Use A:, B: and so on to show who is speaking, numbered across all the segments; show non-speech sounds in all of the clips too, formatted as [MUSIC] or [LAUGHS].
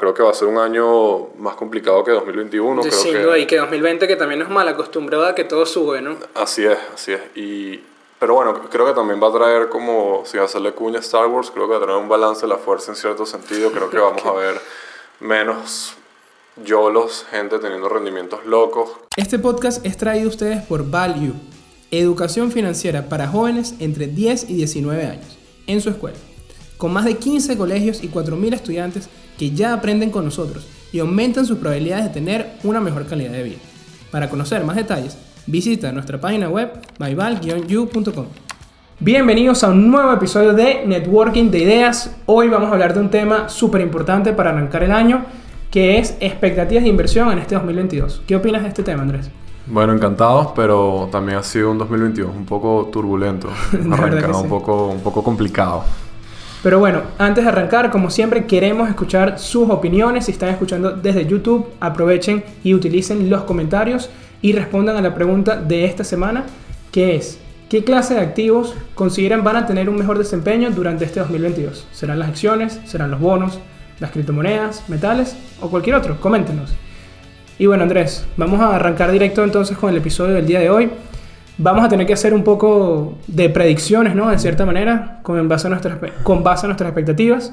A: creo que va a ser un año más complicado que 2021.
B: Sí,
A: creo
B: sin
A: que...
B: y que 2020 que también nos mal acostumbrado a que todo sube, ¿no?
A: Así es, así es. Y, pero bueno, creo que también va a traer como, si hacerle cuña a Star Wars, creo que va a traer un balance de la fuerza en cierto sentido. Creo que [LAUGHS] vamos a ver menos yolos, gente teniendo rendimientos locos.
B: Este podcast es traído a ustedes por Value, educación financiera para jóvenes entre 10 y 19 años, en su escuela, con más de 15 colegios y 4.000 estudiantes que ya aprenden con nosotros y aumentan sus probabilidades de tener una mejor calidad de vida. Para conocer más detalles, visita nuestra página web myval-u.com. Bienvenidos a un nuevo episodio de Networking de Ideas. Hoy vamos a hablar de un tema súper importante para arrancar el año, que es expectativas de inversión en este 2022. ¿Qué opinas de este tema, Andrés?
A: Bueno, encantados, pero también ha sido un 2022 un poco turbulento, [LAUGHS] arrancado
B: sí.
A: un poco, un poco complicado.
B: Pero bueno, antes de arrancar, como siempre, queremos escuchar sus opiniones. Si están escuchando desde YouTube, aprovechen y utilicen los comentarios y respondan a la pregunta de esta semana, que es, ¿qué clase de activos consideran van a tener un mejor desempeño durante este 2022? ¿Serán las acciones? ¿Serán los bonos? ¿Las criptomonedas? ¿Metales? ¿O cualquier otro? Coméntenos. Y bueno, Andrés, vamos a arrancar directo entonces con el episodio del día de hoy. Vamos a tener que hacer un poco de predicciones, ¿no? De cierta manera, con base a nuestras, con base a nuestras expectativas.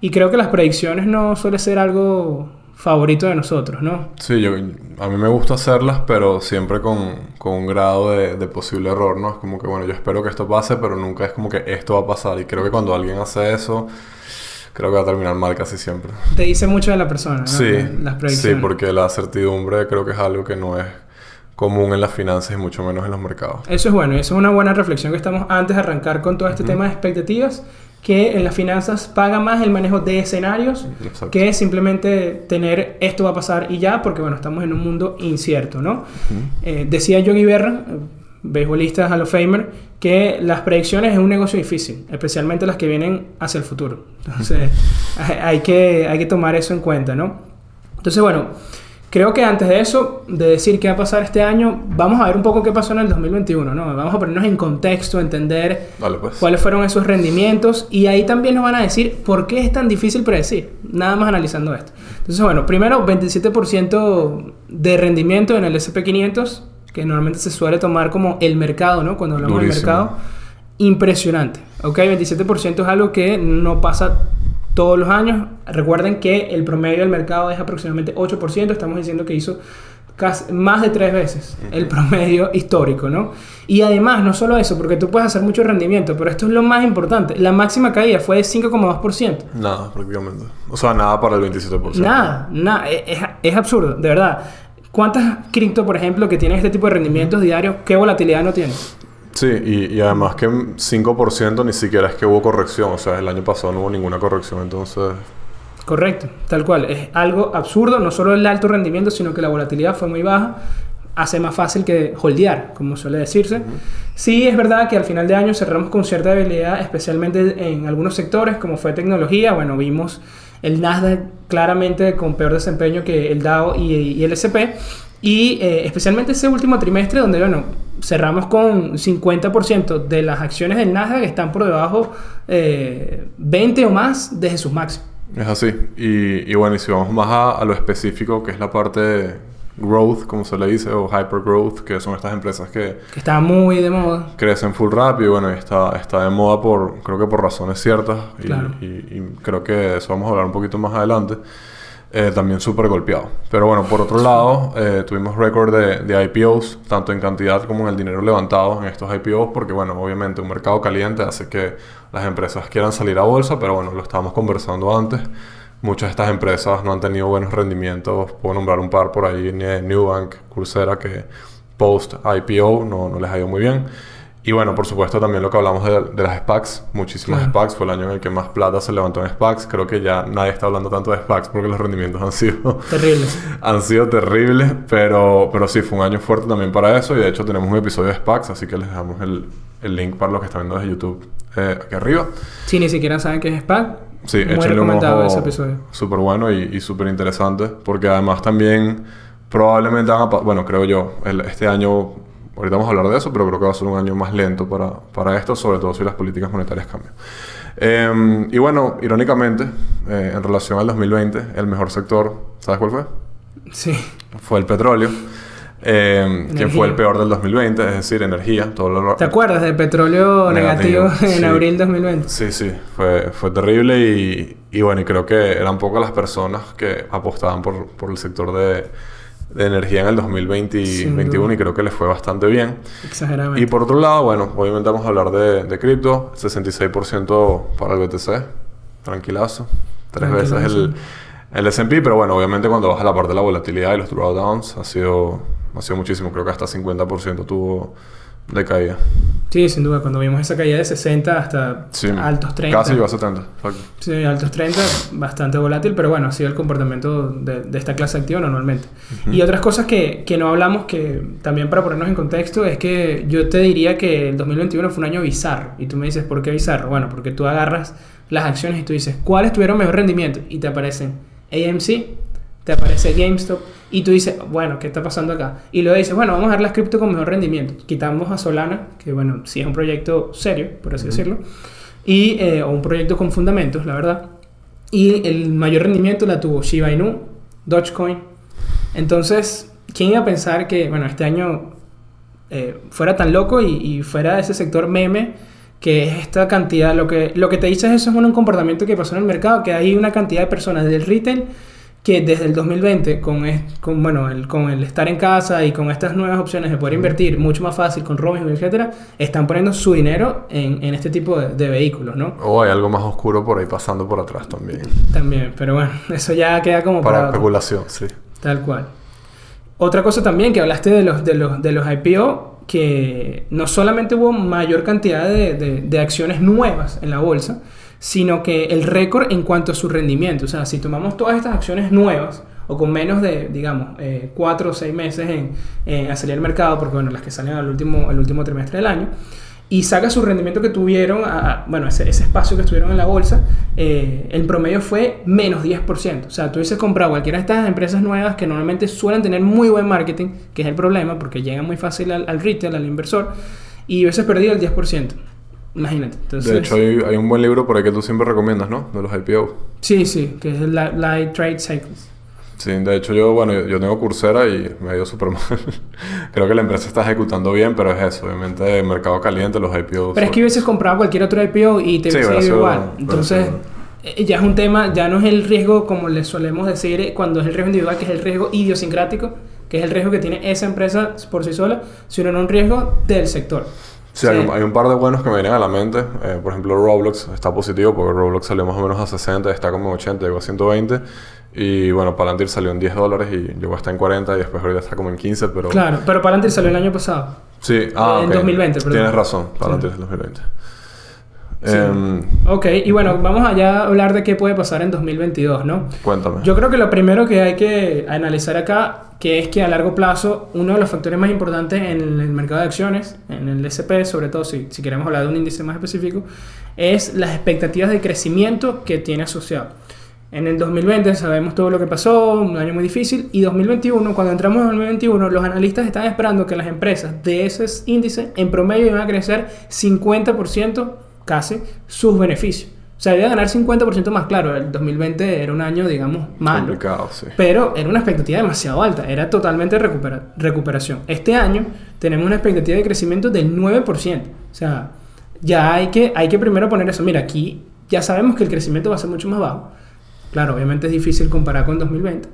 B: Y creo que las predicciones no suele ser algo favorito de nosotros, ¿no?
A: Sí, yo, a mí me gusta hacerlas, pero siempre con, con un grado de, de posible error, ¿no? Es como que, bueno, yo espero que esto pase, pero nunca es como que esto va a pasar. Y creo que cuando alguien hace eso, creo que va a terminar mal casi siempre.
B: Te dice mucho de la persona, ¿no?
A: Sí,
B: Las
A: sí,
B: predicciones.
A: porque la certidumbre creo que es algo que no es común en las finanzas y mucho menos en los mercados.
B: Eso es bueno, y eso es una buena reflexión que estamos antes de arrancar con todo este tema de expectativas, que en las finanzas paga más el manejo de escenarios
A: Exacto.
B: que simplemente tener esto va a pasar y ya, porque bueno, estamos en un mundo incierto, ¿no? Eh, decía Yogi Berra, eh, beisbolista Hall of Famer, que las predicciones es un negocio difícil, especialmente las que vienen hacia el futuro. Entonces, hay que, hay que tomar eso en cuenta, ¿no? Entonces, bueno, creo que antes de eso, de decir qué va a pasar este año, vamos a ver un poco qué pasó en el 2021, ¿no? Vamos a ponernos en contexto, entender
A: Dale, pues.
B: cuáles fueron esos rendimientos y ahí también nos van a decir por qué es tan difícil predecir, nada más analizando esto. Entonces, bueno, primero 27% de rendimiento en el SP500, que normalmente se suele tomar como el mercado, ¿no? Cuando hablamos del
A: Durísimo.
B: mercado, impresionante. Ok, 27% es algo que no pasa todos los años. Recuerden que el promedio del mercado es aproximadamente 8%, estamos diciendo que hizo casi, más de tres veces el promedio histórico, ¿no? Y además, no solo eso, porque tú puedes hacer mucho rendimiento, pero esto es lo más importante. La máxima caída fue de 5,2%.
A: Nada, prácticamente. O sea, nada para el 27%.
B: Nada, nada, es, es- es absurdo, de verdad. ¿Cuántas cripto, por ejemplo, que tienen este tipo de rendimientos diarios, qué volatilidad no tienen?
A: Sí, y, y además que 5% ni siquiera es que hubo corrección. O sea, el año pasado no hubo ninguna corrección, entonces...
B: Correcto, tal cual. Es algo absurdo, no solo el alto rendimiento, sino que la volatilidad fue muy baja. Hace más fácil que holdear, como suele decirse. Sí, es verdad que al final de año cerramos con cierta debilidad, especialmente en algunos sectores, como fue tecnología. Bueno, vimos el Nasdaq claramente con peor desempeño que el Dow y, y el S&P. Y eh, especialmente ese último trimestre, donde, bueno, cerramos con 50% de las acciones del Nasdaq que están por debajo eh, 20 o más desde sus máximos.
A: Es así. Y, y bueno, y si vamos más a, a lo específico, que es la parte de growth, como se le dice, o hyper growth, que son estas empresas que
B: que está muy de moda.
A: crecen full rápido y bueno, está, está de moda por, creo que por razones ciertas. Y,
B: Claro.
A: y- y creo que de eso vamos a hablar un poquito más adelante. Eh, también súper golpeado. Pero bueno, por otro lado, eh, tuvimos récord de, de IPOs, tanto en cantidad como en el dinero levantado en estos IPOs, porque bueno, obviamente un mercado caliente hace que las empresas quieran salir a bolsa, pero bueno, lo estábamos conversando antes. Muchas de estas empresas no han tenido buenos rendimientos. Puedo nombrar un par por ahí, Newbank, Coursera, que post IPO no, no les ha ido muy bien. Y bueno, por supuesto también lo que hablamos de, de las SPACs, muchísimas
B: Claro.
A: SPACs, fue el año en el que más plata se levantó en SPACs. Creo que ya nadie está hablando tanto de SPACs porque los rendimientos han sido, [LAUGHS]
B: Terrible.
A: han sido terribles, pero, pero sí, fue un año fuerte también para eso y de hecho tenemos un episodio de SPACs, así que les dejamos el, el link para los que están viendo desde YouTube eh, aquí arriba.
B: Si ni siquiera saben qué es SPAC,
A: Sí,
B: muy
A: échenle un ojo
B: ese episodio.
A: súper bueno y, y súper interesante porque además también probablemente van a bueno, creo yo, el- este año, ahorita vamos a hablar de eso, pero creo que va a ser un año más lento para, para esto, sobre todo si las políticas monetarias cambian. Em, y bueno, irónicamente, eh, en relación al 2020, el mejor sector, ¿sabes cuál fue?
B: Sí.
A: Fue el petróleo. Eh, que fue el peor del 2020, es decir, energía. Todo lo...
B: ¿Te acuerdas del petróleo negativo, en
A: sí.
B: abril 2020?
A: Sí, sí, fue, fue terrible y, y, bueno, y creo que eran pocas las personas que apostaban por, por el sector de, de energía en el 2021 y creo que les fue bastante bien.
B: Exageradamente.
A: Y por otro lado, bueno, obviamente vamos a hablar de, de cripto, 66% para el BTC, tranquilazo, tres
B: Tranquilazo.
A: veces el, el S&P, pero bueno, obviamente cuando baja la parte de la volatilidad y los drawdowns ha sido, ha sido muchísimo, creo que hasta 50% tuvo de caída.
B: Sí, sin duda, cuando vimos esa caída de 60 hasta
A: Sí,
B: altos 30.
A: Casi iba a 70, exacto.
B: Sí, altos 30, bastante volátil, pero bueno, ha sido el comportamiento de, de esta clase activa normalmente. Y otras cosas que, que no hablamos, que también para ponernos en contexto, es que yo te diría que el 2021 fue un año bizarro. Y tú me dices, ¿por qué bizarro? Bueno, porque tú agarras las acciones y tú dices, ¿cuáles tuvieron mejor rendimiento? Y te aparecen AMC, te aparece GameStop, y tú dices, bueno, ¿qué está pasando acá? Y luego dices, bueno, vamos a ver las cripto con mejor rendimiento. Quitamos a Solana, que bueno, sí es un proyecto serio, por así decirlo, y, eh, o un proyecto con fundamentos, la verdad. Y el mayor rendimiento la tuvo Shiba Inu, Dogecoin. Entonces, ¿quién iba a pensar que, bueno, este año eh, fuera tan loco y, y fuera ese sector meme? que es esta cantidad, lo que, lo que te dice eso es un comportamiento que pasó en el mercado, que hay una cantidad de personas del retail que desde el 2020, con, bueno, el, con el estar en casa y con estas nuevas opciones de poder invertir mucho más fácil con Robinhood, etcétera, están poniendo su dinero en, en este tipo de, de vehículos, ¿no?
A: O hay algo más oscuro por ahí pasando por atrás también.
B: También, pero bueno, [LAUGHS] eso ya queda como
A: Para
B: para,
A: especulación, sí.
B: Tal cual. Otra cosa también que hablaste de los, de los, de los IPO, que no solamente hubo mayor cantidad de, de- de acciones nuevas en la bolsa, sino que el récord en cuanto a su rendimiento. O sea, si tomamos todas estas acciones nuevas, o con menos de, digamos, eh, cuatro o seis meses en, en a salir al mercado, porque bueno, las que salen al último, al último trimestre del año, y saca su rendimiento que tuvieron, a- a- bueno, ese, espacio que estuvieron en la bolsa, eh, el promedio fue menos 10%. O sea, tú hubieses comprado cualquiera de estas empresas nuevas que normalmente suelen tener muy buen marketing, que es el problema, porque llegan muy fácil al, al retail, al inversor, y hubieses perdido el 10%. Imagínate. Entonces,
A: De hecho, hay, hay un buen libro por ahí que tú siempre recomiendas, ¿no? De los IPO.
B: sí, sí, que es el Li- Light Trade Cycles.
A: Sí, de hecho yo, bueno, yo, tengo Coursera y me ha ido súper mal. [LAUGHS] Creo que la empresa está ejecutando bien, pero es eso, obviamente el mercado caliente, los IPO.
B: Pero es que hubieses comprado cualquier otro IPO y te hubiese ido igual. Entonces, eh, ya es un tema, ya no es el riesgo como le solemos decir eh, cuando es el riesgo individual, que es el riesgo idiosincrático, que es el riesgo que tiene esa empresa por sí sola, sino en un riesgo del sector.
A: Sí, hay, un, hay un par de buenos que me vienen a la mente. Eh, por ejemplo, Roblox está positivo porque Roblox salió más o menos a 60, está como en 80, llegó a 120. Y bueno, Palantir salió en 10 dólares y llegó hasta en 40 y después ahorita está como en 15, pero...
B: Claro, pero Palantir salió el año pasado.
A: Sí, ah,
B: En
A: ok.
B: 2020, perdón.
A: Tienes razón, Palantir es 2020.
B: Sí.
A: Em,
B: Ok, y bueno, vamos allá a hablar de qué puede pasar en 2022, ¿no?
A: cuéntame.
B: Yo creo que lo primero que hay que analizar acá, que es que a largo plazo, uno de los factores más importantes en el mercado de acciones, en el SP, sobre todo si, si queremos hablar de un índice más específico, es las expectativas de crecimiento que tiene asociado. En el 2020 sabemos todo lo que pasó, un año muy difícil, y 2021, cuando entramos en 2021, los analistas están esperando que las empresas de ese índice en promedio iban a crecer 50% casi sus beneficios. O sea, iba a ganar 50% más, claro, el 2020 era un año, digamos, malo.
A: Complicado, sí.
B: Pero era una expectativa demasiado alta, era totalmente recupera- recuperación. Este año tenemos una expectativa de crecimiento del 9%. O sea, ya hay que, hay que primero poner eso. Mira, aquí ya sabemos que el crecimiento va a ser mucho más bajo. Claro, obviamente es difícil comparar con 2020.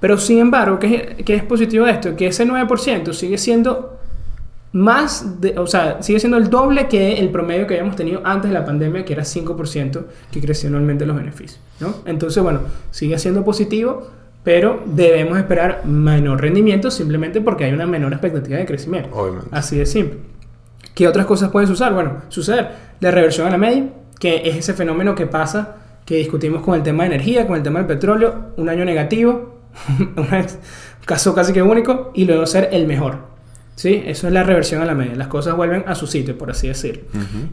B: Pero sin embargo, ¿qué, qué es positivo de esto? Que ese 9% sigue siendo más, de, o sea, sigue siendo el doble que el promedio que habíamos tenido antes de la pandemia, que era 5% que creció anualmente los beneficios, ¿no? Entonces, bueno, sigue siendo positivo, pero debemos esperar menor rendimiento simplemente porque hay una menor expectativa de crecimiento.
A: Obviamente.
B: Así de simple. ¿Qué otras cosas pueden suceder? Bueno, suceder la reversión a la media, que es ese fenómeno que pasa, que discutimos con el tema de energía, con el tema del petróleo, un año negativo, [LAUGHS] un caso casi que único, y luego ser el mejor. ¿Sí? Eso es la reversión a la media. Las cosas vuelven a su sitio, por así decirlo.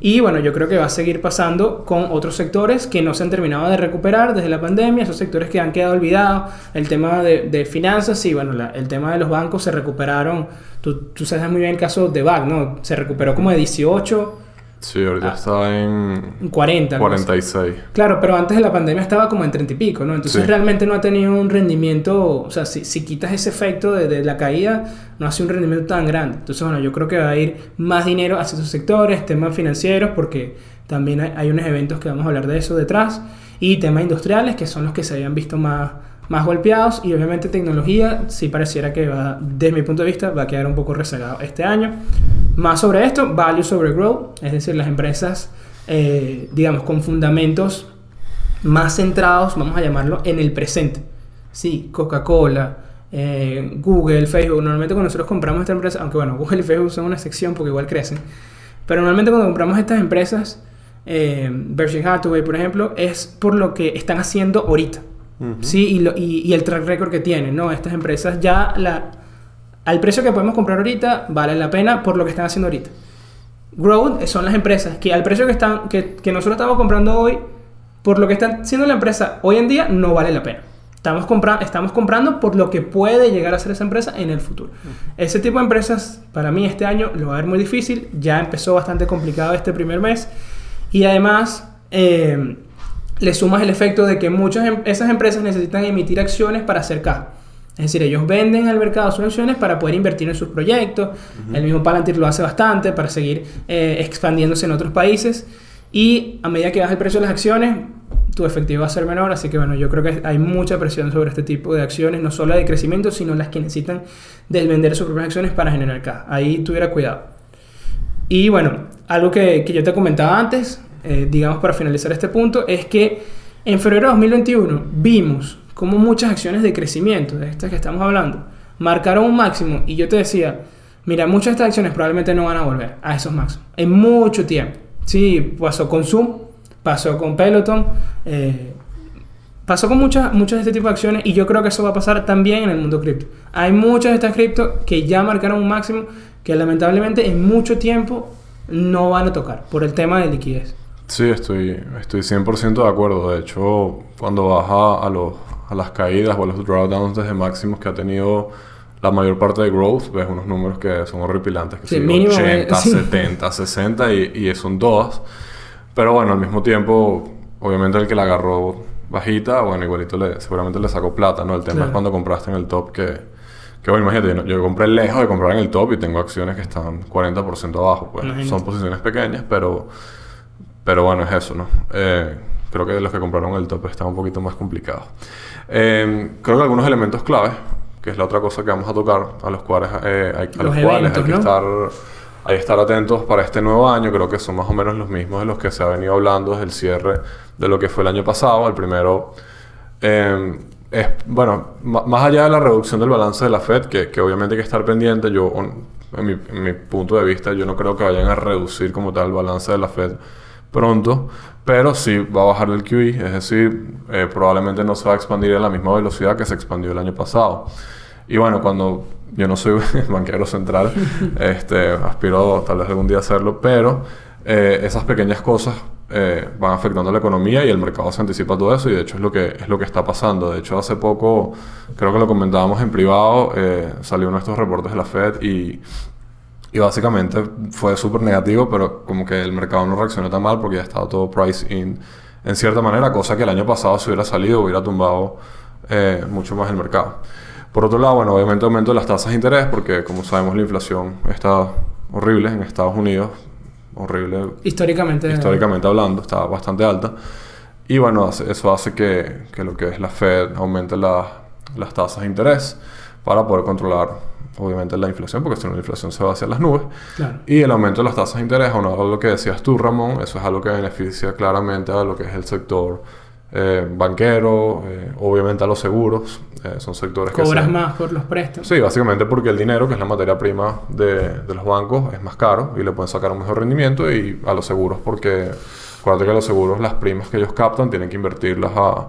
B: Y bueno, yo creo que va a seguir pasando con otros sectores que no se han terminado de recuperar desde la pandemia, esos sectores que han quedado olvidados. El tema de, de finanzas, sí, bueno, la- el tema de los bancos se recuperaron. Tú, tú sabes muy bien el caso de BAC, ¿no? Se recuperó como de 18
A: Sí, ahorita
B: Ah.
A: está en
B: En 40. algo así.
A: 46.
B: Claro, pero antes de la pandemia estaba como en 30 y pico, ¿no? Entonces
A: Sí.
B: realmente no ha tenido un rendimiento, o sea, si, si quitas ese efecto de, de la caída, no ha sido un rendimiento tan grande. Entonces, bueno, yo creo que va a ir más dinero hacia esos sectores, temas financieros, porque también hay, hay unos eventos que vamos a hablar de eso detrás, y temas industriales, que son los que se habían visto más, más golpeados, y obviamente tecnología, sí pareciera que va, desde mi punto de vista, va a quedar un poco rezagado este año. Más sobre esto, value sobre growth, es decir, las empresas, eh, digamos, con fundamentos más centrados, vamos a llamarlo, en el presente. Sí, Coca-Cola, eh, Google, Facebook. Normalmente cuando nosotros compramos esta empresa, aunque bueno, Google y Facebook son una sección porque igual crecen, pero normalmente cuando compramos estas empresas, eh, Berkshire Hathaway, por ejemplo, es por lo que están haciendo ahorita.
A: Ujú.
B: Sí, y, lo- y- y el track record que tienen, ¿no? Estas empresas ya la, al precio que podemos comprar ahorita vale la pena por lo que están haciendo ahorita. Growth son las empresas que al precio que, están, que, que nosotros estamos comprando hoy, por lo que está haciendo la empresa hoy en día, no vale la pena. Estamos, compra estamos comprando por lo que puede llegar a ser esa empresa en el futuro. Ese tipo de empresas, para mí este año lo va a ver muy difícil. Ya empezó bastante complicado este primer mes. Y además, eh, le sumas el efecto de que muchas em- esas empresas necesitan emitir acciones para hacer caja. Es decir, ellos venden al mercado sus acciones para poder invertir en sus proyectos. El mismo Palantir lo hace bastante para seguir eh, expandiéndose en otros países. Y a medida que baja el precio de las acciones, tu efectivo va a ser menor. Así que bueno, yo creo que hay mucha presión sobre este tipo de acciones, no solo de crecimiento, sino las que necesitan desvender sus propias acciones para generar caja. Ahí tuviera cuidado. Y bueno, algo que, que yo te comentaba antes, eh, digamos para finalizar este punto, es que en febrero de 2021 vimos como muchas acciones de crecimiento, de estas que estamos hablando, marcaron un máximo y yo te decía, mira, muchas de estas acciones probablemente no van a volver a esos máximos en mucho tiempo. Sí, pasó con Zoom, pasó con Peloton, eh, pasó con muchas, muchas de este tipo de acciones y yo creo que eso va a pasar también en el mundo cripto. Hay muchas de estas cripto que ya marcaron un máximo que lamentablemente en mucho tiempo no van a tocar por el tema de liquidez.
A: Sí, estoy, estoy 100% de acuerdo. De hecho, cuando baja a, los, a las caídas o a los drawdowns desde máximos que ha tenido la mayor parte de growth, ves unos números que son horripilantes, que
B: Sí, mínimo,
A: 80,
B: eh, sí.
A: 70, 60 y, y son todas. Pero bueno, al mismo tiempo, obviamente el que la agarró bajita, bueno, igualito le, seguramente le sacó plata, ¿no? El tema
B: Claro.
A: es cuando compraste en el top que, que bueno, imagínate, yo, yo compré lejos de comprar en el top y tengo acciones que están 40% abajo, pues
B: Imagínate.
A: son posiciones pequeñas, pero... Pero bueno, es eso, ¿no? Eh, creo que los que compraron el top está un poquito más complicado. Eh, creo que algunos elementos claves, que es la otra cosa que vamos a tocar, a los cuales, eh, hay, a
B: Los
A: los cuales
B: eventos,
A: hay que
B: ¿no?
A: estar, hay que estar atentos para este nuevo año. Creo que son más o menos los mismos de los que se ha venido hablando desde el cierre de lo que fue el año pasado. El primero eh, es, bueno, más allá de la reducción del balance de la Fed, que, que obviamente hay que estar pendiente, yo, en mi, en mi punto de vista, yo no creo que vayan a reducir como tal el balance de la Fed pronto, pero sí va a bajar el QE, es decir, eh, probablemente no se va a expandir a la misma velocidad que se expandió el año pasado. Y bueno, cuando yo no soy [LAUGHS] banquero central, [LAUGHS] este, aspiro tal vez algún día a hacerlo, pero eh, esas pequeñas cosas eh, van afectando a la economía y el mercado se anticipa todo eso y de hecho es lo que, es lo que está pasando. De hecho, hace poco, creo que lo comentábamos en privado, eh, salió uno de estos reportes de la Fed y, y básicamente fue súper negativo, pero como que el mercado no reaccionó tan mal porque ya estaba todo price in en cierta manera, cosa que el año pasado si hubiera salido hubiera tumbado eh, mucho más el mercado. Por otro lado, bueno, obviamente aumento de las tasas de interés porque como sabemos la inflación está horrible en Estados Unidos, horrible
B: Históricamente.
A: históricamente hablando, está bastante alta. Y bueno, eso hace que, que lo que es la Fed aumente la- las tasas de interés para poder controlar, obviamente, la inflación, porque si no la inflación se va hacia las nubes.
B: Claro.
A: Y el aumento de las tasas de interés, a lo que decías tú, Ramón, eso es algo que beneficia claramente a lo que es el sector eh, banquero, eh, obviamente a los seguros, eh, son sectores que
B: Cobras más por los préstamos.
A: Sí, básicamente porque el dinero, que es la materia prima de, de los bancos, es más caro y le pueden sacar un mejor rendimiento y a los seguros porque acuérdate que los seguros, las primas que ellos captan, tienen que invertirlas a,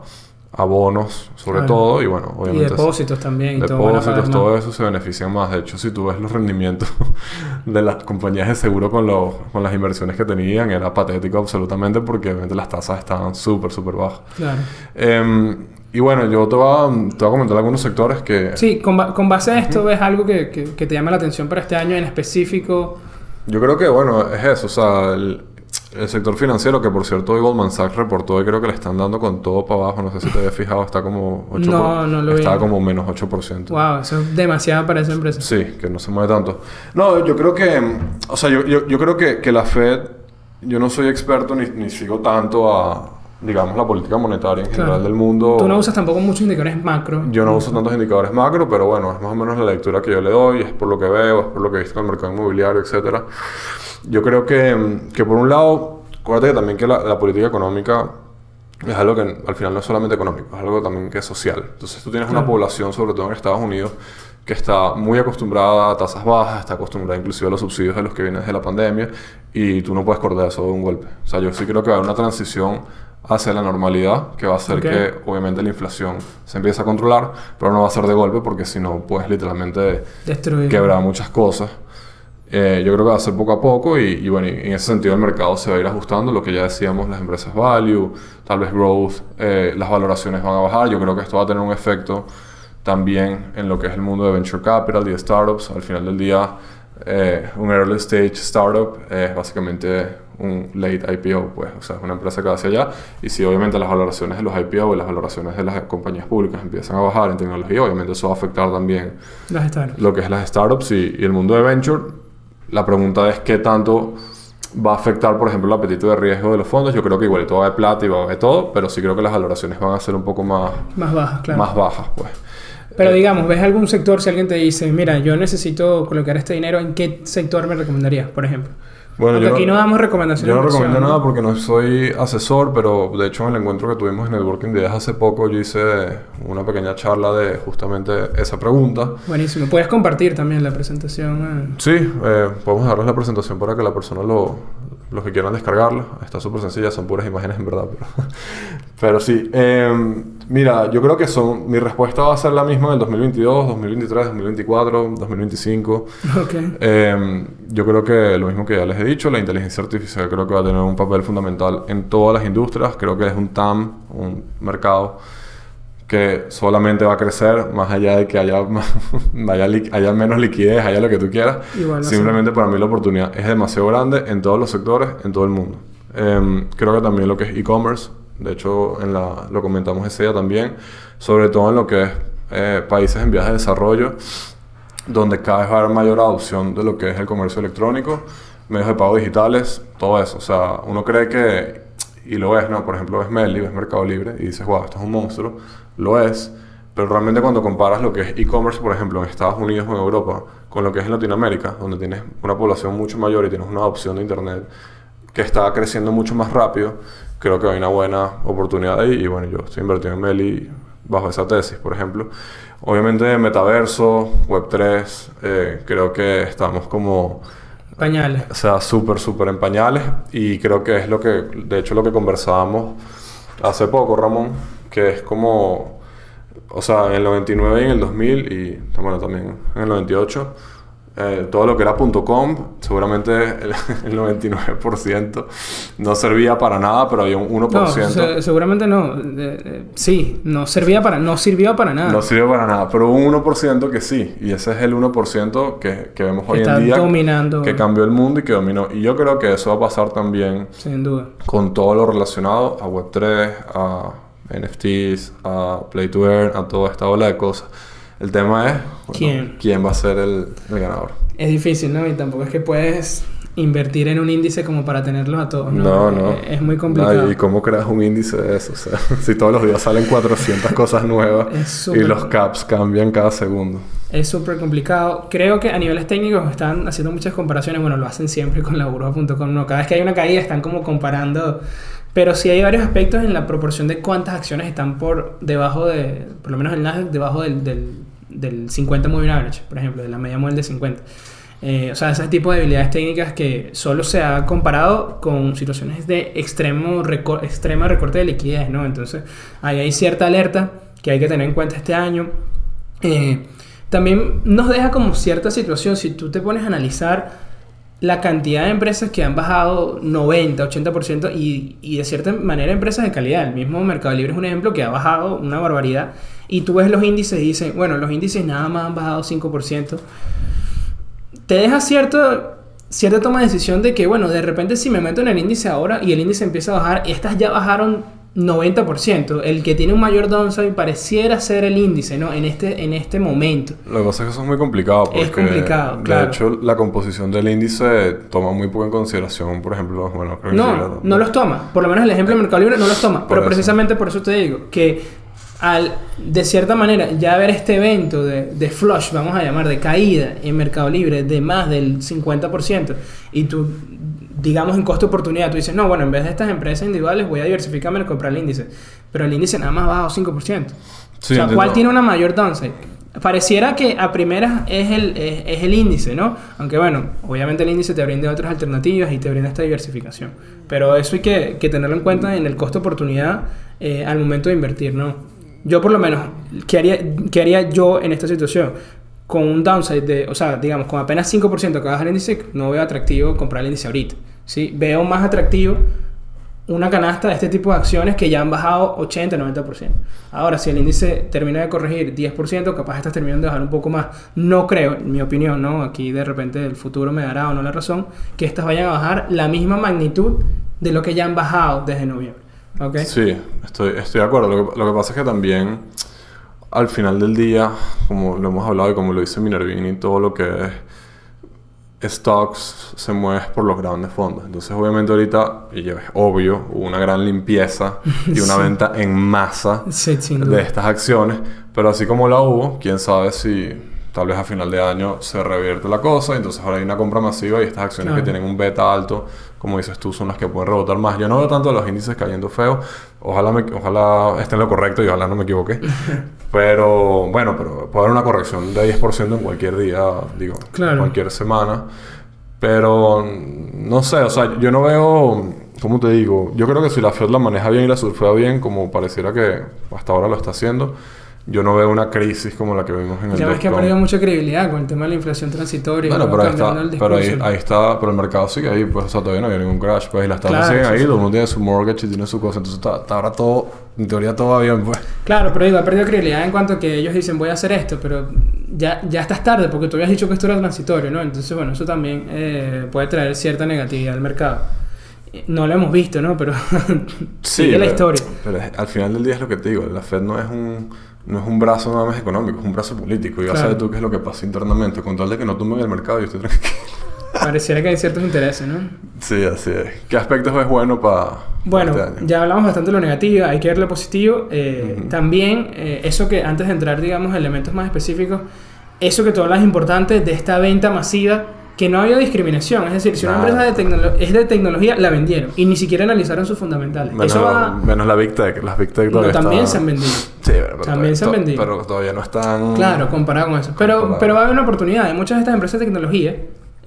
A: a bonos sobre
B: Claro.
A: todo y bueno,
B: Y
A: obviamente...
B: depósitos también. y todo
A: Depósitos,
B: más.
A: todo eso se benefician más. De hecho, si tú ves los rendimientos [LAUGHS] de las compañías de seguro con, los, con las inversiones que tenían, era patético absolutamente porque obviamente las tasas estaban súper, súper bajas.
B: Claro.
A: Em, y bueno, yo te voy, a, te voy a comentar algunos sectores que...
B: Sí, con, ba- con base a esto, ¿ves algo que, que- que te llama la atención para este año en específico?
A: Yo creo que, bueno, es eso. O sea, el- El sector financiero, que por cierto hoy Goldman Sachs reportó y creo que le están dando con todo para abajo, no sé si te habías fijado, está como 8%.
B: No, no lo vi.
A: Está como menos 8%.
B: Wow, eso es demasiado para esa empresa.
A: Sí, que no se mueve tanto. No, yo creo que, o sea, yo, yo, yo creo que, que la Fed, yo no soy experto ni, ni sigo tanto a, digamos, la política monetaria en general
B: Claro.
A: del mundo.
B: Tú no usas tampoco muchos indicadores macro.
A: Yo no uso tantos indicadores macro, pero bueno, es más o menos la lectura que yo le doy, es por lo que veo, es por lo que he visto en el mercado inmobiliario, etcétera. Yo creo que, que por un lado, acuérdate que también que la, la política económica es algo que al final no es solamente económico, es algo también que es social. Entonces tú tienes una
B: Claro.
A: población, sobre todo en Estados Unidos, que está muy acostumbrada a tasas bajas, está acostumbrada inclusive a los subsidios de los que vienen de la pandemia, y tú no puedes cortar eso de un golpe. O sea, yo sí creo que va a haber una transición hacia la normalidad, que va a hacer
B: Ok.
A: que obviamente la inflación se empiece a controlar, pero no va a ser de golpe porque si no puedes literalmente
B: Destruir.
A: quebrar muchas cosas. Eh, yo creo que va a ser poco a poco y, y bueno, en ese sentido el mercado se va a ir ajustando, lo que ya decíamos, las empresas value, tal vez growth, eh, las valoraciones van a bajar, yo creo que esto va a tener un efecto también en lo que es el mundo de venture capital y de startups. Al final del día, eh, un early stage startup es básicamente un late IPO, pues, o sea, es una empresa que va hacia allá. Y si obviamente las valoraciones de los IPO y las valoraciones de las compañías públicas empiezan a bajar en tecnología, obviamente eso va a afectar también lo que es las startups y, y el mundo de venture. La pregunta es qué tanto va a afectar, por ejemplo, el apetito de riesgo de los fondos. Yo creo que igual todo va de plata y va de todo, pero sí creo que las valoraciones van a ser un poco más,
B: Más bajas, claro.
A: más bajas, pues.
B: Pero digamos, ¿ves algún sector si alguien te dice, mira, yo necesito colocar este dinero, ¿en qué sector me recomendarías, por ejemplo?
A: Bueno, yo
B: aquí no damos recomendaciones.
A: Yo no recomiendo nada porque no soy asesor, pero de hecho en el encuentro que tuvimos en Networking Ideas hace poco yo hice una pequeña charla de justamente esa pregunta.
B: Buenísimo. Puedes compartir también la presentación. eh.
A: Sí, eh, podemos darles la presentación para que la persona lo, los que quieran descargarla. Está súper sencilla, son puras imágenes en verdad. Pero, [LAUGHS] pero sí, eh, mira, yo creo que son, mi respuesta va a ser la misma en el 2022, 2023, 2024, 2025.
B: Ok.
A: Eh, yo creo que lo mismo que ya les he dicho, la inteligencia artificial creo que va a tener un papel fundamental en todas las industrias. Creo que es un TAM, un mercado que solamente va a crecer más allá de que haya, más- [LAUGHS] haya, haya menos liquidez, haya lo que tú quieras.
B: Igual.
A: Simplemente para mí la oportunidad es demasiado grande en todos los sectores, en todo el mundo. Eh, creo que también lo que es e-commerce, de hecho en la, lo comentamos ese día también, sobre todo en lo que es eh, países en vías de desarrollo, donde cada vez va a haber mayor adopción de lo que es el comercio electrónico, medios de pago digitales, todo eso. O sea, uno cree que, y lo es, ¿no? Por ejemplo, ves Meli, ves Mercado Libre y dices, wow, esto es un monstruo. Lo es, pero realmente cuando comparas lo que es e-commerce, por ejemplo, en Estados Unidos o en Europa, con lo que es en Latinoamérica, donde tienes una población mucho mayor y tienes una adopción de Internet que está creciendo mucho más rápido, creo que hay una buena oportunidad ahí. Y bueno, yo estoy invirtiendo en Meli bajo esa tesis, por ejemplo. Obviamente, metaverso, Web3, eh, creo que estamos como,
B: Pañales.
A: o sea, súper, súper en pañales. Y creo que es lo que, de hecho, lo que conversábamos hace poco, Ramón, que es como, o sea, en el 99 y en el 2000, y bueno, también en el 98, eh, todo lo que era .com, seguramente el, [LAUGHS] el 99% no servía para nada, pero había un 1%.
B: No, se- seguramente no. Eh, eh, sí, no servía para, no sirvió para nada.
A: No sirve para nada, pero un 1% que sí, y ese es el 1% que, que vemos hoy
B: está
A: en día
B: dominando.
A: que cambió el mundo y que dominó. Y yo creo que eso va a pasar también
B: Sin duda.
A: con todo lo relacionado a Web3, a NFTs, a Play to Earn, a toda esta ola de cosas. El tema es bueno,
B: ¿Quién?
A: quién va a ser el, el ganador.
B: Es difícil, ¿no? Y tampoco es que puedes invertir en un índice como para tenerlos a todos, ¿no?
A: No, no.
B: Es, es muy complicado.
A: ¿Y cómo creas un índice de eso? O sea, [LAUGHS] si todos los días salen 400 cosas nuevas y los caps cambian cada segundo.
B: Es súper complicado. Creo que a niveles técnicos están haciendo muchas comparaciones. Bueno, lo hacen siempre con la burbuja.com. No, cada vez que hay una caída están como comparando. Pero sí hay varios aspectos en la proporción de cuántas acciones están por debajo de, por lo menos el Nasdaq, debajo del, del, del 50 moving average, por ejemplo, de la media móvil de 50. Eh, o sea, ese tipo de habilidades técnicas que solo se ha comparado con situaciones de extremo recorte de liquidez, ¿no? Entonces, ahí hay cierta alerta que hay que tener en cuenta este año. Eh, también nos deja como cierta situación, si tú te pones a analizar la cantidad de empresas que han bajado 90, 80% y, y de cierta manera empresas de calidad. El mismo Mercado Libre es un ejemplo que ha bajado una barbaridad y tú ves los índices y dices, bueno, los índices nada más han bajado 5%. Te deja cierto, cierta toma de decisión de que, bueno, de repente si me meto en el índice ahora y el índice empieza a bajar, estas ya bajaron 90%. El que tiene un mayor downside pareciera ser el índice, ¿no? En este, en este momento.
A: Lo que pasa es que eso es muy complicado. Porque,
B: Es complicado, claro.
A: De hecho, la composición del índice toma muy poco en consideración, por ejemplo, bueno, creo que sí,
B: No, no los toma. Por lo menos el ejemplo de Mercado Libre no los toma.
A: Por
B: Pero
A: eso.
B: precisamente por eso te digo que al, de cierta manera, ya ver este evento de, de flush, vamos a llamar, de caída en Mercado Libre de más del 50%, y tú, digamos, en costo de oportunidad, tú dices, no, bueno, en vez de estas empresas individuales voy a diversificarme y comprar el índice. Pero el índice nada más ha bajado 5%.
A: Sí,
B: o sea, ¿cuál
A: entiendo.
B: tiene una mayor downside? Pareciera que a primeras es el, es, es el índice, ¿no? Aunque bueno, obviamente el índice te brinda otras alternativas y te brinda esta diversificación. Pero eso hay que, que tenerlo en cuenta en el costo oportunidad eh, al momento de invertir, ¿no? Yo por lo menos, ¿qué haría, qué haría yo en esta situación? Con un downside de, o sea, digamos, con apenas 5% que baja el índice, no veo atractivo comprar el índice ahorita, ¿sí? Veo más atractivo una canasta de este tipo de acciones que ya han bajado 80-90%. Ahora, si el índice termina de corregir 10%, capaz estas terminan de bajar un poco más. No creo, en mi opinión, ¿no? Aquí de repente el futuro me dará o no la razón, que estas vayan a bajar la misma magnitud de lo que ya han bajado desde noviembre. ¿Ok?
A: Sí, estoy, estoy de acuerdo. Lo que pasa es que también al final del día, como lo hemos hablado y como lo dice Minervini, todo lo que es stocks se mueve por los grandes fondos. Entonces, obviamente, ahorita, y es obvio, hubo una gran limpieza y una [LAUGHS]
B: Sí.
A: venta en masa
B: Sí,
A: de estas acciones. Pero así como la hubo, quién sabe si tal vez a final de año se revierte la cosa. Entonces ahora hay una compra masiva y estas acciones
B: Claro.
A: que tienen un beta alto, como dices tú, son las que pueden rebotar más. Yo no veo tanto los índices cayendo feo. Ojalá, me- ojalá esté en lo correcto y ojalá no me equivoque. [LAUGHS] pero bueno, pero puede haber una corrección de 10% en cualquier día, digo,
B: Claro.
A: cualquier semana. Pero no sé, o sea, yo no veo, ¿cómo te digo? Yo creo que si la Fed la maneja bien y la surfea bien, como pareciera que hasta ahora lo está haciendo, yo no veo una crisis como la que vimos en el
B: Ya ves que ha perdido mucha credibilidad con el tema de la inflación transitoria.
A: Bueno, pero ahí está,
B: el
A: pero ahí, ahí está, pero el mercado sigue ahí, pues, o sea, todavía no había ningún crash, pues, y las tasas
B: Claro,
A: siguen
B: sí,
A: ahí,
B: sí.
A: todo el mundo tiene su mortgage y tiene su cosa, entonces está, está ahora todo, en teoría todo va bien, pues.
B: Claro, pero digo, ha perdido credibilidad en cuanto a que ellos dicen voy a hacer esto, pero ya, ya estás tarde porque tú habías dicho que esto era transitorio, ¿no? Entonces, bueno, eso también eh, puede traer cierta negatividad al mercado. No lo hemos visto, ¿no? Pero [LAUGHS] sigue la
A: pero-
B: historia.
A: Pero al final del día es lo que te digo, la Fed no es un, no es un brazo nada más económico, es un brazo político, y ya
B: Claro.
A: sabes tú qué es lo que pasa internamente, con tal de que no tumben el mercado, yo estoy tranquilo.
B: Pareciera que hay ciertos intereses, ¿no?
A: Sí, así es. ¿Qué aspectos es bueno para
B: Bueno,
A: este año?
B: ya hablamos bastante de lo negativo, hay que ver lo positivo. Eh,
A: Ujú.
B: También, eh, eso que antes de entrar, digamos, elementos más específicos, eso que tú hablas es importante de esta venta masiva, que no había discriminación. Es decir, si una
A: Nada.
B: empresa de es de tecnología, la vendieron y ni siquiera analizaron sus fundamentales.
A: Menos,
B: eso va.
A: menos la Big Tech, las Big Tech
B: No,
A: todavía
B: también
A: están-
B: se han vendido.
A: Sí, pero, pero
B: También se han vendido.
A: Pero todavía no están...
B: Claro, comparado con eso. Pero,
A: Comparado.
B: pero va a haber una oportunidad. Hay muchas de estas empresas de tecnología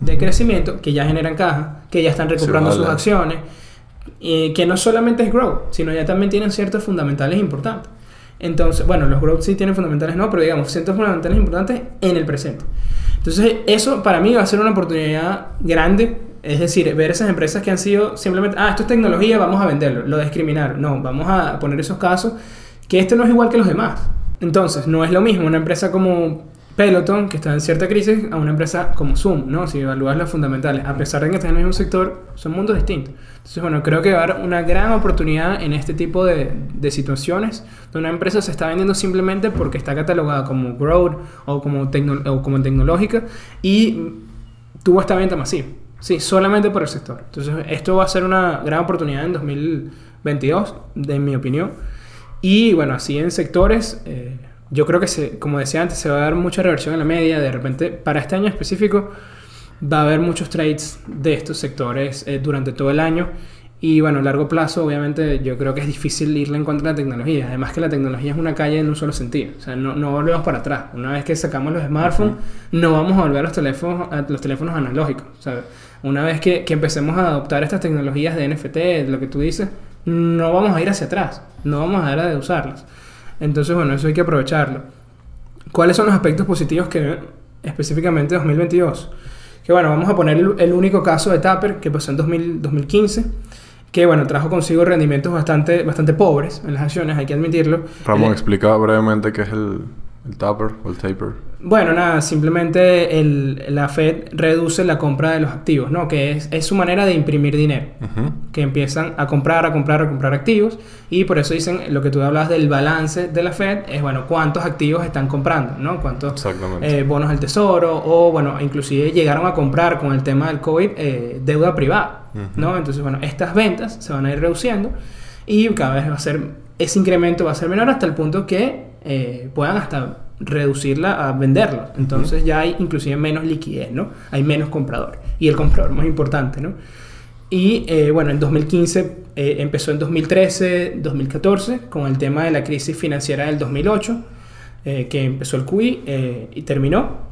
B: de crecimiento que ya generan caja, que ya están recuperando
A: Sí,
B: sus acciones, y que no solamente es growth, sino ya también tienen ciertos fundamentales importantes. Entonces, bueno, los growth sí tienen fundamentales, no, pero digamos, ciertos fundamentales importantes en el presente. Entonces, eso para mí va a ser una oportunidad grande. Es decir, ver esas empresas que han sido simplemente, ah, esto es tecnología, vamos a venderlo, lo discriminaron. No, vamos a poner esos casos que esto no es igual que los demás. Entonces, no es lo mismo una empresa como Peloton, que está en cierta crisis, a una empresa como Zoom, ¿no? Si evalúas las fundamentales, a pesar de que están en el mismo sector, son mundos distintos. Entonces, bueno, creo que va a haber una gran oportunidad en este tipo de, de situaciones, donde una empresa se está vendiendo simplemente porque está catalogada como growth o como, tecno- o como tecnológica y tuvo esta venta masiva. Sí, solamente por el sector. Entonces, esto va a ser una gran oportunidad en 2022, de mi opinión. Y bueno, así en sectores, eh, yo creo que, se, como decía antes, se va a dar mucha reversión en la media. De repente, para este año específico, va a haber muchos trades de estos sectores eh, durante todo el año. Y bueno, a largo plazo, obviamente, yo creo que es difícil irle en contra de la tecnología. Además que la tecnología es una calle en un solo sentido. O sea, no, no volvemos para atrás. Una vez que sacamos los smartphones, no vamos a volver a los teléfonos, a los teléfonos analógicos. O sea, una vez que, que empecemos a adoptar estas tecnologías de NFT, lo que tú dices, no vamos a ir hacia atrás. No vamos a dejar de usarlas. Entonces, bueno, eso hay que aprovecharlo. ¿Cuáles son los aspectos positivos que específicamente 2022? Que bueno, vamos a poner el, el único caso de Tapper que pasó en 2000 2015, que bueno, trajo consigo rendimientos bastante, bastante pobres en las acciones, hay que admitirlo.
A: Ramón,
B: El-
A: explica brevemente qué es el, el taper o el taper.
B: Bueno, nada, simplemente el, la Fed reduce la compra de los activos, ¿no? Que es, es su manera de imprimir dinero. Que empiezan a comprar, a comprar, a comprar activos. Y por eso dicen, lo que tú hablas del balance de la Fed, es, bueno, cuántos activos están comprando, ¿no? Cuántos eh, bonos del tesoro o, bueno, inclusive llegaron a comprar con el tema del COVID eh, deuda privada. ¿no? Entonces, bueno, estas ventas se van a ir reduciendo y cada vez va a ser, ese incremento va a ser menor hasta el punto que eh, puedan hasta reducirla a venderlo. Entonces ya hay inclusive menos liquidez, ¿no? Hay menos comprador. Y el comprador más importante, ¿no? Y eh, bueno, en 2015 eh, empezó en 2013, 2014 con el tema de la crisis financiera del 2008, eh, que empezó el QE eh, y terminó.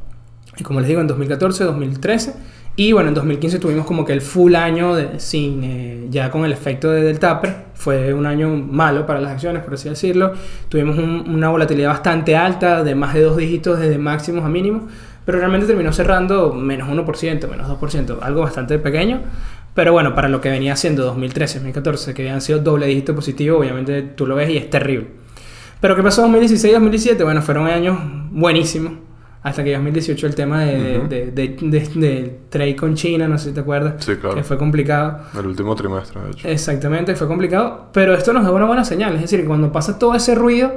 B: Y como les digo, en 2014, 2013. Y bueno, en 2015 tuvimos como que el full año de- sin, eh, ya con el efecto de, del taper. Fue un año malo para las acciones, por así decirlo. Tuvimos un- una volatilidad bastante alta, de más de dos dígitos, desde máximos a mínimos. Pero realmente terminó cerrando menos 1%, menos 2%, algo bastante pequeño. Pero bueno, para lo que venía haciendo 2013, 2014, que habían sido doble dígito positivo, obviamente tú lo ves y es terrible. Pero ¿qué pasó en 2016 2017? Bueno, fueron años buenísimos. Hasta que en 2018 el tema de,
A: Ujú.
B: de, de, de- de trade con China, no sé si te acuerdas,
A: Sí, claro.
B: que fue complicado.
A: El último trimestre, de hecho.
B: Exactamente, fue complicado. Pero esto nos da una buena señal. Es decir, cuando pasa todo ese ruido,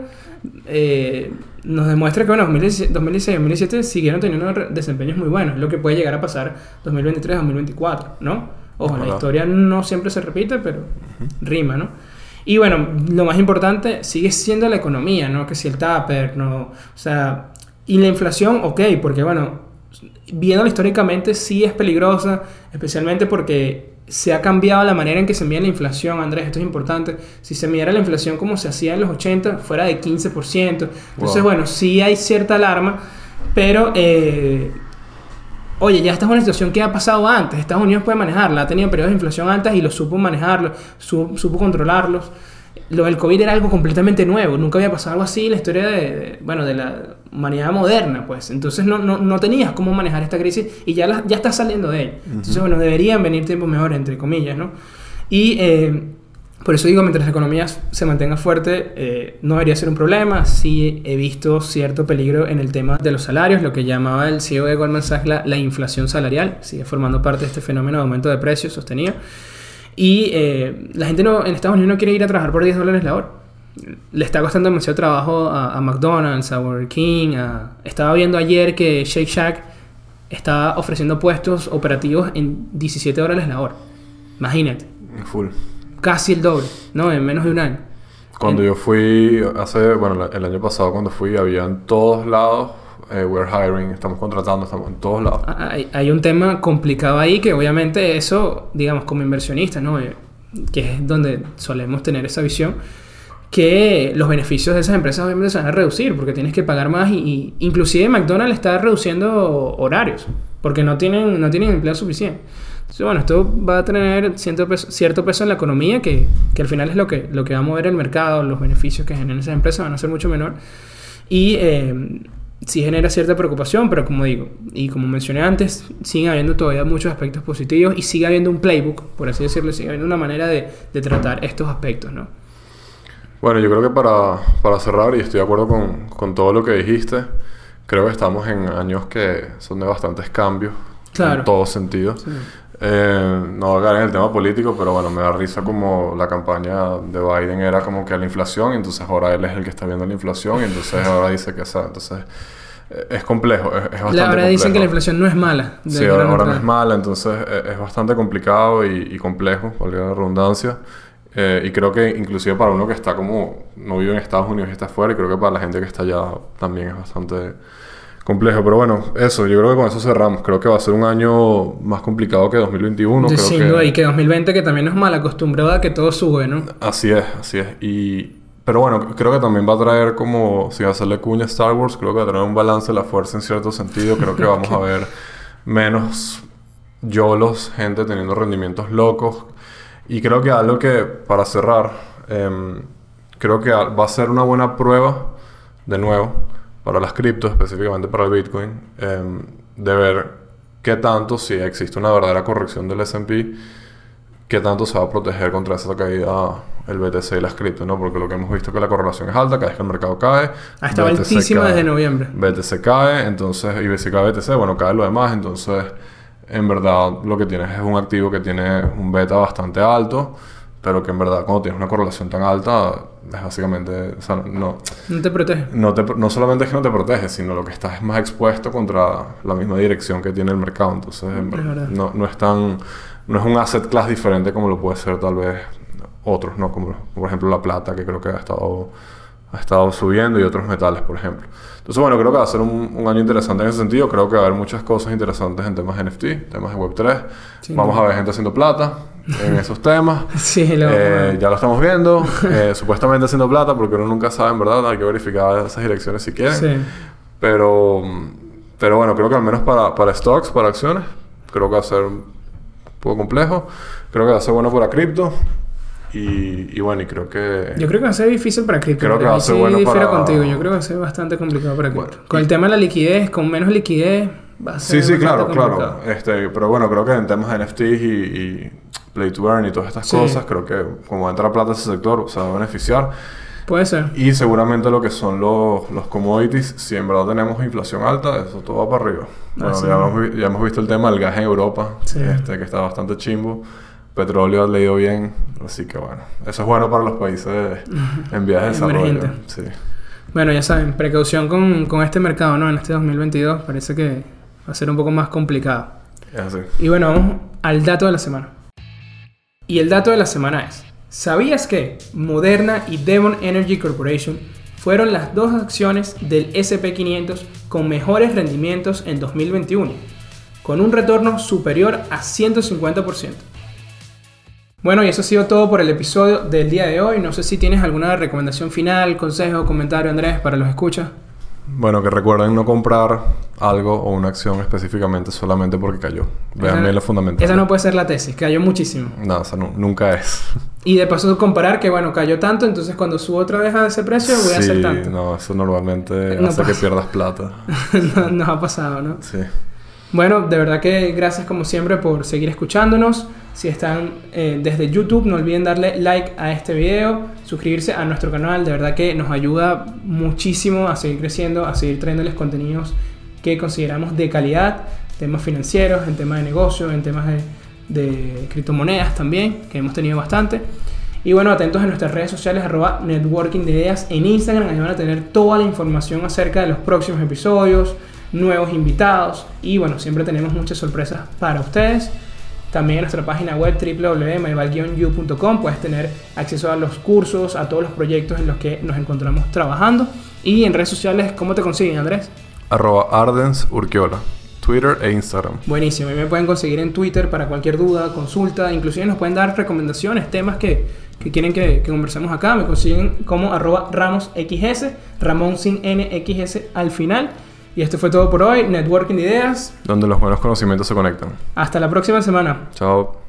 B: eh, nos demuestra que, bueno, 2016 2017 siguieron teniendo desempeños muy buenos. Lo que puede llegar a pasar 2023, 2024, ¿no? Ojo, la historia no siempre se repite, pero rima, ¿no? Y bueno, lo más importante sigue siendo la economía, ¿no? Que si el taper, ¿no? O sea, y la inflación, ok, porque bueno, viéndolo históricamente sí es peligrosa, especialmente porque se ha cambiado la manera en que se mide la inflación, Andrés, esto es importante. Si se midiera la inflación como se hacía en los 80, fuera de 15%. Entonces,
A: Wow.
B: bueno, sí hay cierta alarma, pero... eh, Oye, ya esta es una situación que ha pasado antes. Estados Unidos puede manejarla. Ha tenido periodos de inflación altas y lo supo manejarlo, su- supo controlarlos. Lo del COVID era algo completamente nuevo. Nunca había pasado algo así en la historia de, de- bueno, de la humanidad moderna, pues. Entonces no, no, no tenías cómo manejar esta crisis y ya, la- ya estás saliendo de ella. Entonces, bueno, deberían venir tiempos mejores, entre comillas, ¿no? Y eh, por eso digo, mientras la economía se mantenga fuerte, eh, no debería ser un problema. Sí he visto cierto peligro en el tema de los salarios, lo que llamaba el CEO de Goldman Sachs la, la inflación salarial. Sigue formando parte de este fenómeno de aumento de precios sostenido. Y eh, la gente no, en Estados Unidos no quiere ir a trabajar por 10 dólares la hora. Le está costando demasiado trabajo a, a McDonald's, a Burger King. a- Estaba viendo ayer que Shake Shack está ofreciendo puestos operativos en 17 dólares la hora. Imagínate
A: Full.
B: casi el doble, ¿no? En menos de un año.
A: Cuando
B: En-
A: yo fui, hace, bueno, el año pasado cuando fui, había en todos lados, eh, we're hiring, estamos contratando, estamos en todos lados.
B: Ah, Hay, hay un tema complicado ahí que obviamente eso, digamos, como inversionistas, ¿no? Eh, que es donde solemos tener esa visión, que los beneficios de esas empresas obviamente se van a reducir porque tienes que pagar más y, y inclusive McDonald's está reduciendo horarios porque no tienen, no tienen empleo suficiente. Entonces, bueno, esto va a tener cierto peso, cierto peso en la economía que, que al final es lo que, lo que va a mover el mercado, los beneficios que generan esas empresas van a ser mucho menor. Y eh, sí genera cierta preocupación, pero como digo, y como mencioné antes, sigue habiendo todavía muchos aspectos positivos y sigue habiendo un playbook, por así decirlo, sigue habiendo una manera de, de tratar estos aspectos, ¿no?
A: Bueno, yo creo que para, para cerrar, y estoy de acuerdo con, con todo lo que dijiste, creo que estamos en años que son de bastantes cambios,
B: Claro.
A: en todo sentido. Eh, no voy a en el tema político, pero bueno, me da risa como la campaña de Biden era como que la inflación, y entonces ahora él es el que está viendo la inflación, y entonces ahora dice que esa, entonces eh, es complejo, es, es bastante
B: La verdad dicen que la inflación no es mala.
A: Sí, ahora, ahora no es mala, entonces eh, es bastante complicado y, y complejo, valga la redundancia. Eh, y creo que inclusive para uno que está como, no vive en Estados Unidos y está afuera, y creo que para la gente que está allá también es bastante complejo. Pero bueno, eso, yo creo que con eso cerramos. Creo que va a ser un año más complicado que 2021.
B: Sí,
A: creo que...
B: duda, y que 2020 que también no es mal acostumbrado a que todo sube, ¿no?
A: Así es, así es. Y, pero bueno, creo que también va a traer como, si va a hacerle cuña a Star Wars, creo que va a traer un balance de la fuerza en cierto sentido. Creo que [LAUGHS] vamos a ver menos yolos, gente teniendo rendimientos locos. Y creo que algo que, para cerrar, em, creo que va a ser una buena prueba, de nuevo, para las criptos, específicamente para el Bitcoin, em, de ver qué tanto, si existe una verdadera corrección del S&P, qué tanto se va a proteger contra esa caída el BTC y las cripto, ¿no? Porque lo que hemos visto es que la correlación es alta, cada vez que el mercado cae.
B: Ha estado
A: BTC
B: altísima
A: cae.
B: desde noviembre.
A: BTC cae, entonces, y si cae BTC, bueno, cae lo demás, entonces, en verdad, lo que tienes es un activo que tiene un beta bastante alto, pero que en verdad, cuando tienes una correlación tan alta, es básicamente, o sea, no,
B: No te protege.
A: no, te, no solamente es que no te protege, sino lo que estás es más expuesto contra la misma dirección que tiene el mercado. Entonces, en
B: Es
A: no, no es tan... No es un asset class diferente como lo puede ser tal vez otros, ¿no? Como por ejemplo la plata, que creo que ha estado, ha estado subiendo, y otros metales, por ejemplo. Entonces, bueno, creo que va a ser un, un año interesante en ese sentido. Creo que va a haber muchas cosas interesantes en temas NFT, temas de Web3.
B: Sin
A: Vamos
B: duda.
A: a ver gente haciendo plata en esos temas. [LAUGHS]
B: Sí, lo
A: Eh, ya lo estamos viendo, eh, [LAUGHS] supuestamente haciendo plata, porque uno nunca sabe, en verdad, hay que verificar esas direcciones si quieren.
B: Sí.
A: Pero, pero bueno, creo que al menos para, para stocks, para acciones, creo que va a ser un poco complejo. Creo que va a ser bueno para cripto. Y, y bueno, y creo que...
B: Yo creo que va a ser difícil para cripto.
A: Creo que va a ser
B: sí
A: bueno para-
B: contigo. Yo creo que va a ser bastante complicado para cripto.
A: Bueno,
B: con el tema de la liquidez, con menos liquidez, va a ser
A: Sí, sí, claro,
B: complicado.
A: claro. Este, pero bueno, creo que en temas de NFTs y, y Play to Earn y todas estas
B: Sí.
A: cosas, creo que como entra plata a ese sector, se va a beneficiar.
B: Puede ser.
A: Y seguramente lo que son los, los commodities, si en verdad tenemos inflación alta, eso todo va para arriba. Bueno, ya, hemos, ya hemos visto el tema del gas en Europa,
B: Sí.
A: este, que está bastante chimbo. Petróleo ha leído bien, así que bueno, eso es bueno para los países [LAUGHS] en vías de desarrollo. Sí.
B: Bueno, ya saben, precaución con, con este mercado, ¿no? En este 2022 parece que va a ser un poco más complicado.
A: Es así.
B: Y bueno, vamos al dato de la semana. Y el dato de la semana es, ¿sabías que Moderna y Devon Energy Corporation fueron las dos acciones del SP500 con mejores rendimientos en 2021, con un retorno superior a 150%? Bueno, y eso ha sido todo por el episodio del día de hoy. No sé si tienes alguna recomendación final, consejo, comentario, Andrés, para los escuchas.
A: Bueno, que recuerden no comprar algo o una acción específicamente solamente porque cayó. Vean
B: Esa-
A: bien lo fundamental.
B: Esa no puede ser la tesis, cayó muchísimo.
A: No, esa nu- nunca es. [LAUGHS]
B: Y de paso comparar que, bueno, cayó tanto, entonces cuando subo otra vez a ese precio voy a hacer tanto.
A: no, eso normalmente
B: No
A: hace que pierdas plata. [LAUGHS]
B: No- Nos ha pasado, ¿no?
A: Sí.
B: Bueno, de verdad que gracias como siempre por seguir escuchándonos. Si están eh, desde YouTube, no olviden darle like a este video, suscribirse a nuestro canal. De verdad que nos ayuda muchísimo a seguir creciendo, a seguir trayéndoles contenidos que consideramos de calidad, temas financieros, en temas de negocio, en temas de, criptomonedas también, que hemos tenido bastante. Y bueno, atentos a nuestras redes sociales, arroba networking de ideas en Instagram, ahí van a tener toda la información acerca de los próximos episodios, nuevos invitados y bueno, siempre tenemos muchas sorpresas para ustedes. También en nuestra página web www.myval-u.com puedes tener acceso a los cursos, a todos los proyectos en los que nos encontramos trabajando. Y en redes sociales, ¿cómo te consiguen, Andrés?
A: Arroba Ardens Urquiola. Twitter e Instagram.
B: Buenísimo, y me pueden conseguir en Twitter para cualquier duda, consulta, inclusive nos pueden dar recomendaciones, temas que, que quieren que, que conversemos acá. Me consiguen como arroba RamosXS, Ramón sin NXS al final. Y esto fue todo por hoy, Networking de Ideas.
A: Donde los buenos conocimientos se conectan.
B: Hasta la próxima semana.
A: Chao.